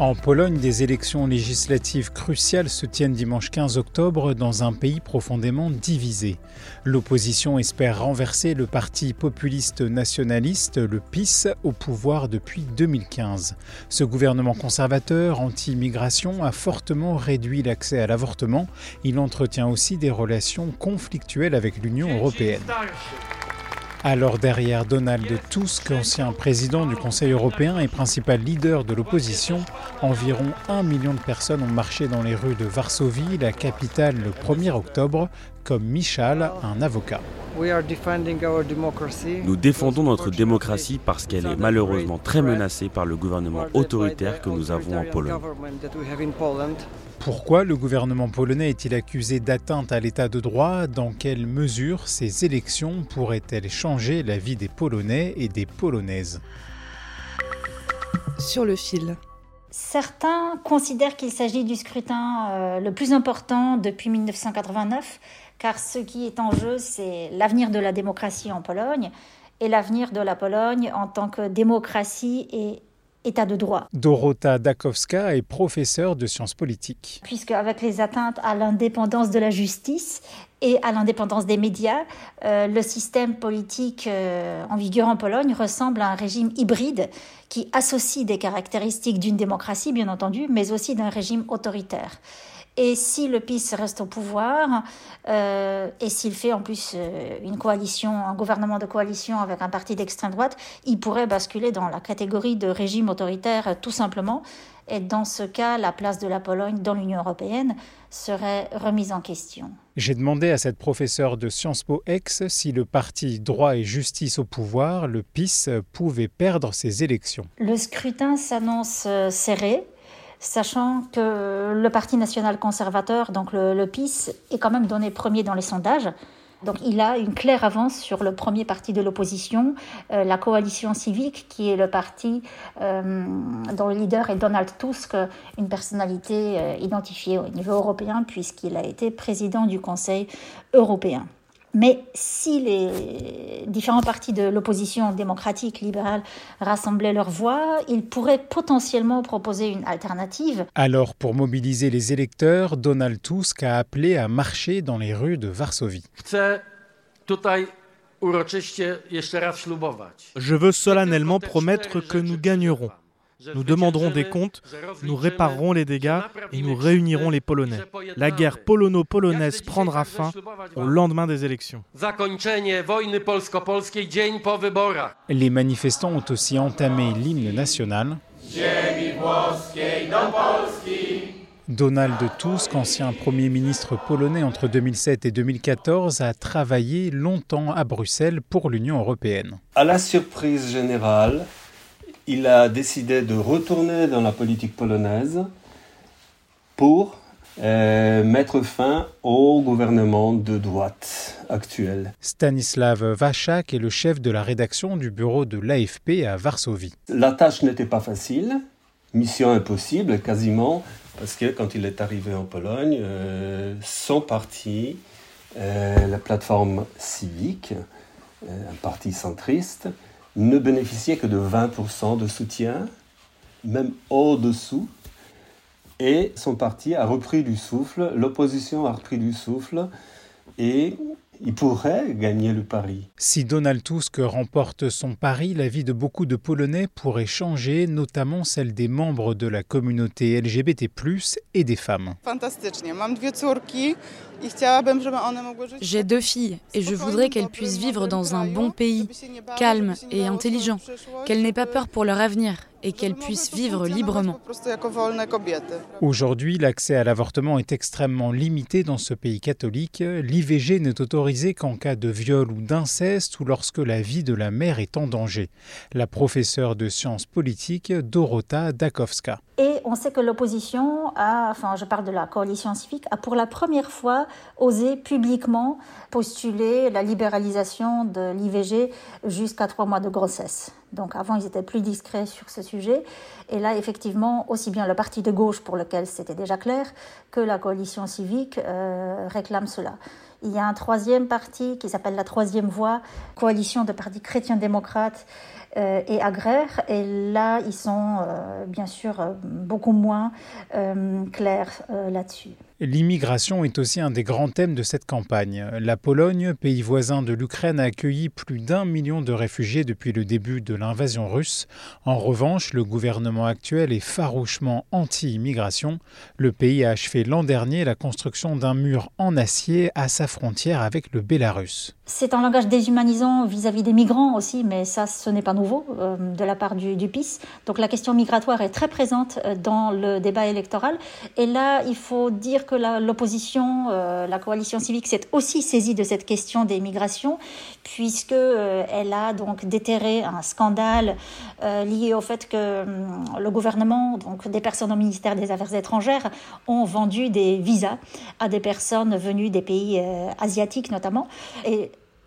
En Pologne, des élections législatives cruciales se tiennent dimanche 15 octobre dans un pays profondément divisé. L'opposition espère renverser le parti populiste nationaliste, le PiS, au pouvoir depuis 2015. Ce gouvernement conservateur anti-immigration a fortement réduit l'accès à l'avortement. Il entretient aussi des relations conflictuelles avec l'Union européenne. Alors derrière Donald Tusk, ancien président du Conseil européen et principal leader de l'opposition, environ un million de personnes ont marché dans les rues de Varsovie, la capitale, le 1er octobre, comme Michal, un avocat. Nous défendons notre démocratie parce qu'elle est malheureusement très menacée par le gouvernement autoritaire que nous avons en Pologne. Pourquoi le gouvernement polonais est-il accusé d'atteinte à l'état de droit? Dans quelle mesure ces élections pourraient-elles changer la vie des Polonais et des Polonaises? Sur le fil. Certains considèrent qu'il s'agit du scrutin euh, le plus important depuis 1989, car ce qui est en jeu, c'est l'avenir de la démocratie en Pologne et l'avenir de la Pologne en tant que démocratie et État de droit. Dorota Dakowska est professeure de sciences politiques. Puisque avec les atteintes à l'indépendance de la justice et à l'indépendance des médias, euh, le système politique euh, en vigueur en Pologne ressemble à un régime hybride qui associe des caractéristiques d'une démocratie, bien entendu, mais aussi d'un régime autoritaire. Et si le PiS reste au pouvoir, euh, et s'il fait en plus euh, une coalition, un gouvernement de coalition avec un parti d'extrême droite, il pourrait basculer dans la catégorie de régime autoritaire euh, tout simplement. Et dans ce cas, la place de la Pologne dans l'Union européenne serait remise en question. J'ai demandé à cette professeure de Sciences Po Ex si le parti Droit et Justice au pouvoir, le PiS, pouvait perdre ses élections. Le scrutin s'annonce serré sachant que le Parti national conservateur, donc le, PiS, est quand même donné premier dans les sondages. Donc il a une claire avance sur le premier parti de l'opposition, euh, la coalition civique, qui est le parti euh, dont le leader est Donald Tusk, une personnalité euh, identifiée au niveau européen puisqu'il a été président du Conseil européen. Mais si les différents partis de l'opposition démocratique libérale rassemblaient leurs voix, ils pourraient potentiellement proposer une alternative. Alors, pour mobiliser les électeurs, Donald Tusk a appelé à marcher dans les rues de Varsovie. Je veux solennellement promettre que nous gagnerons. Nous demanderons des comptes, nous réparerons les dégâts et nous réunirons les Polonais. La guerre polono-polonaise prendra fin au lendemain des élections. Les manifestants ont aussi entamé l'hymne national. Donald Tusk, ancien Premier ministre polonais entre 2007 et 2014, a travaillé longtemps à Bruxelles pour l'Union européenne. À la surprise générale, il a décidé de retourner dans la politique polonaise pour euh, mettre fin au gouvernement de droite actuel. Stanislav Waszak est le chef de la rédaction du bureau de l'AFP à Varsovie. La tâche n'était pas facile, mission impossible quasiment, parce que quand il est arrivé en Pologne, euh, son parti, euh, la plateforme civique, un parti centriste, ne bénéficiait que de 20% de soutien, même au-dessous. Et son parti a repris du souffle, l'opposition a repris du souffle, et il pourrait gagner le pari. Si Donald Tusk remporte son pari, la vie de beaucoup de Polonais pourrait changer, notamment celle des membres de la communauté LGBT+, et des femmes. J'ai deux filles et je voudrais qu'elles puissent vivre dans un bon pays, calme et intelligent, qu'elles n'aient pas peur pour leur avenir et qu'elles puissent vivre librement. Aujourd'hui, l'accès à l'avortement est extrêmement limité dans ce pays catholique. L'IVG n'est autorisé qu'en cas de viol ou d'inceste ou lorsque la vie de la mère est en danger. La professeure de sciences politiques, Dorota Dakowska. Et on sait que l'opposition a, enfin je parle de la coalition civique, a pour la première fois osé publiquement postuler la libéralisation de l'IVG jusqu'à trois mois de grossesse. Donc avant, ils étaient plus discrets sur ce sujet. Et là, effectivement, aussi bien le parti de gauche, pour lequel c'était déjà clair, que la coalition civique euh, réclament cela. Il y a un troisième parti qui s'appelle la Troisième Voie, coalition de partis chrétiens-démocrates euh, et agraires. Et là, ils sont euh, bien sûr euh, beaucoup moins clairs là-dessus. L'immigration est aussi un des grands thèmes de cette campagne. La Pologne, pays voisin de l'Ukraine, a accueilli plus d'un million de réfugiés depuis le début de l'invasion russe. En revanche, le gouvernement actuel est farouchement anti-immigration. Le pays a achevé l'an dernier la construction d'un mur en acier à sa frontière avec le Bélarus. C'est un langage déshumanisant vis-à-vis des migrants aussi, mais ça, ce n'est pas nouveau euh, de la part du, du, PIS. Donc la question migratoire est très présente euh, dans le débat électoral. Et là, il faut dire que l'opposition, euh, la coalition civique s'est aussi saisie de cette question des migrations, puisque euh, elle a donc déterré un scandale euh, lié au fait que hum, le gouvernement, donc des personnes au ministère des Affaires étrangères, ont vendu des visas à des personnes venues des pays asiatiques notamment.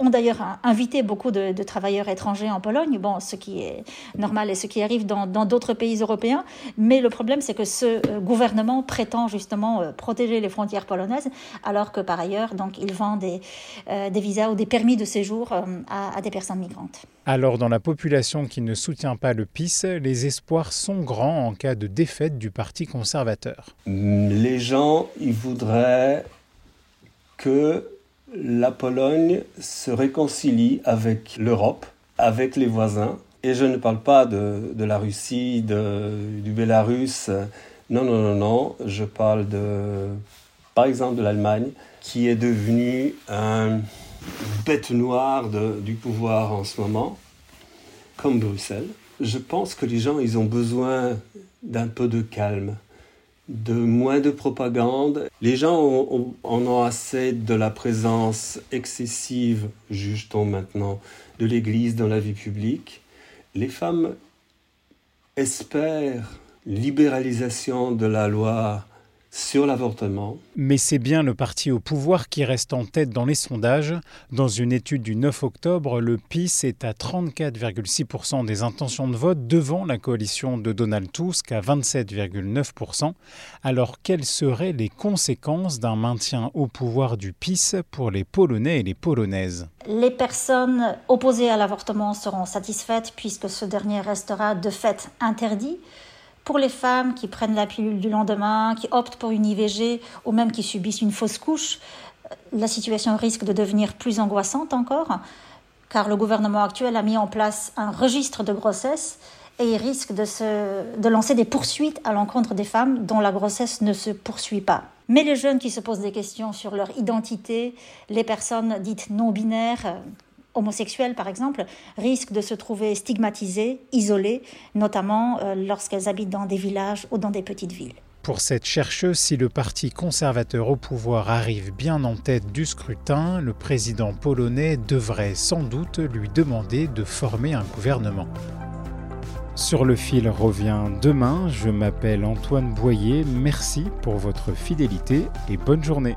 Ont d'ailleurs invité beaucoup de, travailleurs étrangers en Pologne, bon, ce qui est normal et ce qui arrive dans d'autres pays européens. Mais le problème, c'est que ce euh, gouvernement prétend justement euh, protéger les frontières polonaises, alors que par ailleurs, donc, il vend des, euh, des visas ou des permis de séjour à, à des personnes migrantes. Alors, dans la population qui ne soutient pas le PIS, les espoirs sont grands en cas de défaite du Parti conservateur. Les gens, ils voudraient que la Pologne se réconcilie avec l'Europe, avec les voisins. Et je ne parle pas de, la Russie, du Bélarus. Non, non, non, non. Je parle de, par exemple, de l'Allemagne, qui est devenue une bête noire du pouvoir en ce moment, comme Bruxelles. Je pense que les gens, ils ont besoin d'un peu de calme de moins de propagande. Les gens en ont assez de la présence excessive, juge-t-on maintenant, de l'Église dans la vie publique. Les femmes espèrent libéralisation de la loi sur l'avortement. Mais c'est bien le parti au pouvoir qui reste en tête dans les sondages. Dans une étude du 9 octobre, le PIS est à 34,6% des intentions de vote devant la coalition de Donald Tusk à 27,9%. Alors quelles seraient les conséquences d'un maintien au pouvoir du PIS pour les Polonais et les Polonaises? Les personnes opposées à l'avortement seront satisfaites puisque ce dernier restera de fait interdit. Pour les femmes qui prennent la pilule du lendemain, qui optent pour une IVG ou même qui subissent une fausse couche, la situation risque de devenir plus angoissante encore, car le gouvernement actuel a mis en place un registre de grossesse et il risque de, se, de lancer des poursuites à l'encontre des femmes dont la grossesse ne se poursuit pas. Mais les jeunes qui se posent des questions sur leur identité, les personnes dites non binaires, homosexuelles, par exemple, risquent de se trouver stigmatisées, isolées, notamment euh, lorsqu'elles habitent dans des villages ou dans des petites villes. Pour cette chercheuse, si le parti conservateur au pouvoir arrive bien en tête du scrutin, le président polonais devrait sans doute lui demander de former un gouvernement. Sur le fil revient demain, je m'appelle Antoine Boyer, merci pour votre fidélité et bonne journée.